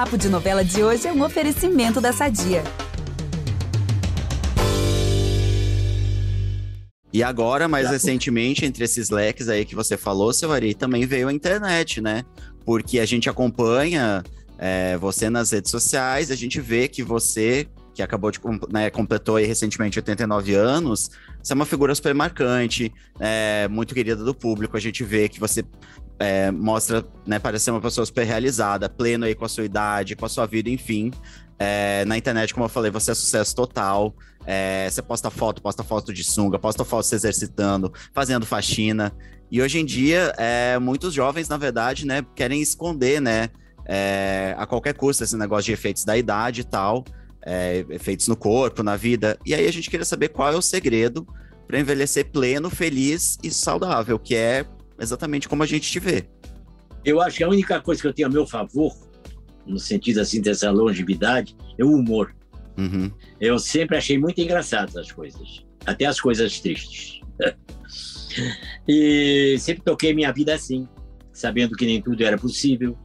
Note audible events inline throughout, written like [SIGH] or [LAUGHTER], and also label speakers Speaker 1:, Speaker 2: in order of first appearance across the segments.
Speaker 1: Papo de Novela de hoje é um oferecimento da Sadia.
Speaker 2: E agora, mais recentemente, entre esses leques aí que você falou, seu Ari, também veio a internet, né? Porque a gente acompanha é, você nas redes sociais, a gente vê que você, que acabou de, né, completou recentemente 89 anos, você é uma figura super marcante, é, muito querida do público, a gente vê que você é, mostra, né, parece ser uma pessoa super realizada, pleno aí com a sua idade, com a sua vida, enfim. É, na internet, como eu falei, você é sucesso total. É, você posta foto, posta foto de sunga, posta foto se exercitando, fazendo faxina. E hoje em dia, é, muitos jovens, na verdade, né, querem esconder, né, é, a qualquer custo esse negócio de efeitos da idade e tal, é, efeitos no corpo, na vida. E aí a gente queria saber qual é o segredo para envelhecer pleno, feliz e saudável, que é exatamente como a gente te vê.
Speaker 3: Eu acho que a única coisa que eu tenho a meu favor, no sentido assim dessa longevidade, é o humor. Uhum. Eu sempre achei muito engraçadas as coisas, até as coisas tristes. [LAUGHS] e sempre toquei minha vida assim, sabendo que nem tudo era possível,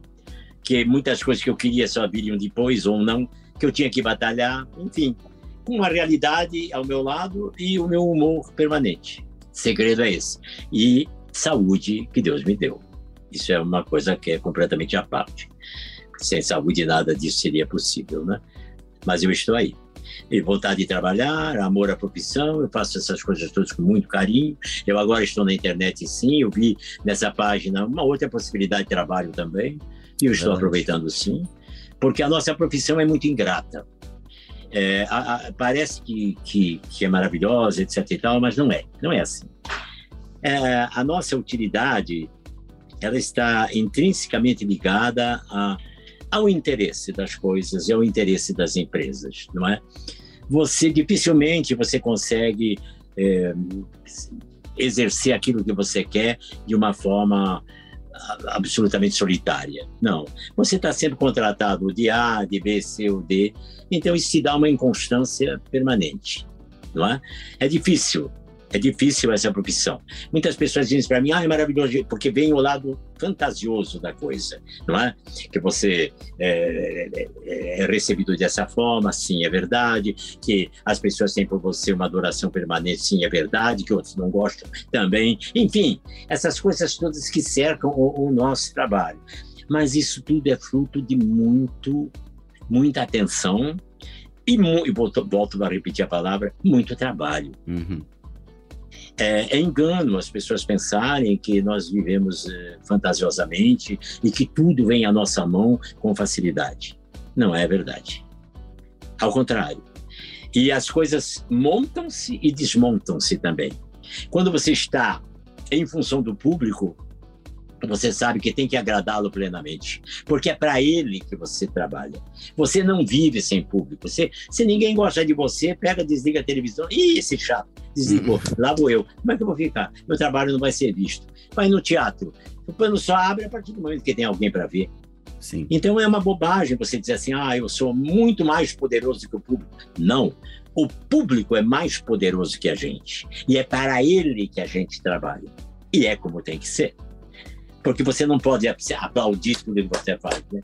Speaker 3: que muitas coisas que eu queria só viriam depois ou não, que eu tinha que batalhar, enfim, com uma realidade ao meu lado e o meu humor permanente. O segredo é esse. E saúde que Deus me deu. Isso é uma coisa que é completamente à parte. Sem saúde nada disso seria possível, né? mas eu estou aí. E vontade de trabalhar, amor à profissão, eu faço essas coisas todas com muito carinho. Eu agora estou na internet, sim, eu vi nessa página uma outra possibilidade de trabalho também, e eu estou aproveitando, sim, porque a nossa profissão é muito ingrata. É, a, a, parece que, que, que, é maravilhosa, etc e tal, mas não é, não é assim. É, a nossa utilidade, ela está intrinsecamente ligada a ao interesse das coisas e ao interesse das empresas, não é? Você dificilmente você consegue é, exercer aquilo que você quer de uma forma absolutamente solitária. Não. Você está sempre contratado de A, de B, C ou D. Então isso te dá uma inconstância permanente, não é? É difícil é difícil essa profissão. Muitas pessoas dizem para mim, ah, é maravilhoso, porque vem o lado fantasioso da coisa, não é? Que você é, é, é, recebido dessa forma, sim, é verdade. Que as pessoas têm por você uma adoração permanente, sim, é verdade. Que outros não gostam também. Enfim, essas coisas todas que cercam o, o nosso trabalho. Mas isso tudo é fruto de muito, muita atenção e, e volto, volto a repetir a palavra, muito trabalho. Uhum. É, é, engano as pessoas pensarem que nós vivemos é, fantasiosamente e que tudo vem à nossa mão com facilidade. Não é verdade. Ao contrário. E as coisas montam-se e desmontam-se também. Quando você está em função do público, você sabe que tem que agradá-lo plenamente, porque é para ele que você trabalha. Você não vive sem público. Você, se ninguém gosta de você, pega, desliga a televisão. Ih, esse chato, desligou. Uhum. Lá vou eu. Como é que eu vou ficar? Meu trabalho não vai ser visto. Vai no teatro. O pano só abre a partir do momento que tem alguém para ver. Sim. Então é uma bobagem você dizer assim, ah, eu sou muito mais poderoso que o público. Não. O público é mais poderoso que a gente. E é para ele que a gente trabalha. E é como tem que ser. Porque você não pode aplaudir tudo que você faz, né?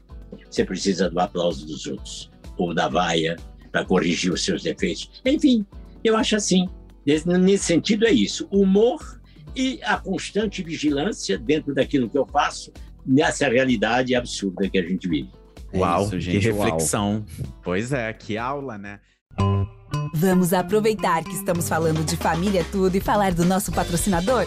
Speaker 3: Você precisa do aplauso dos outros, ou da vaia, para corrigir os seus defeitos. Enfim, eu acho assim. Nesse sentido, é isso. Humor e a constante vigilância dentro daquilo que eu faço, nessa realidade absurda que a gente vive.
Speaker 4: É Uau, isso, gente, que reflexão. Uau. Pois é, que aula, né?
Speaker 1: Vamos aproveitar que estamos falando de família tudo e falar do nosso patrocinador?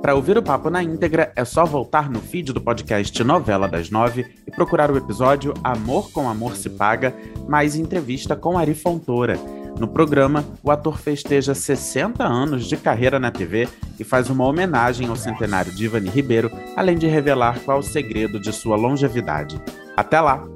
Speaker 4: Para ouvir o papo na íntegra, é só voltar no feed do podcast Novela das Nove e procurar o episódio Amor com Amor se Paga, mais entrevista com Ari Fontoura. No programa, o ator festeja 60 anos de carreira na TV e faz uma homenagem ao centenário de Ivani Ribeiro, além de revelar qual o segredo de sua longevidade. Até lá!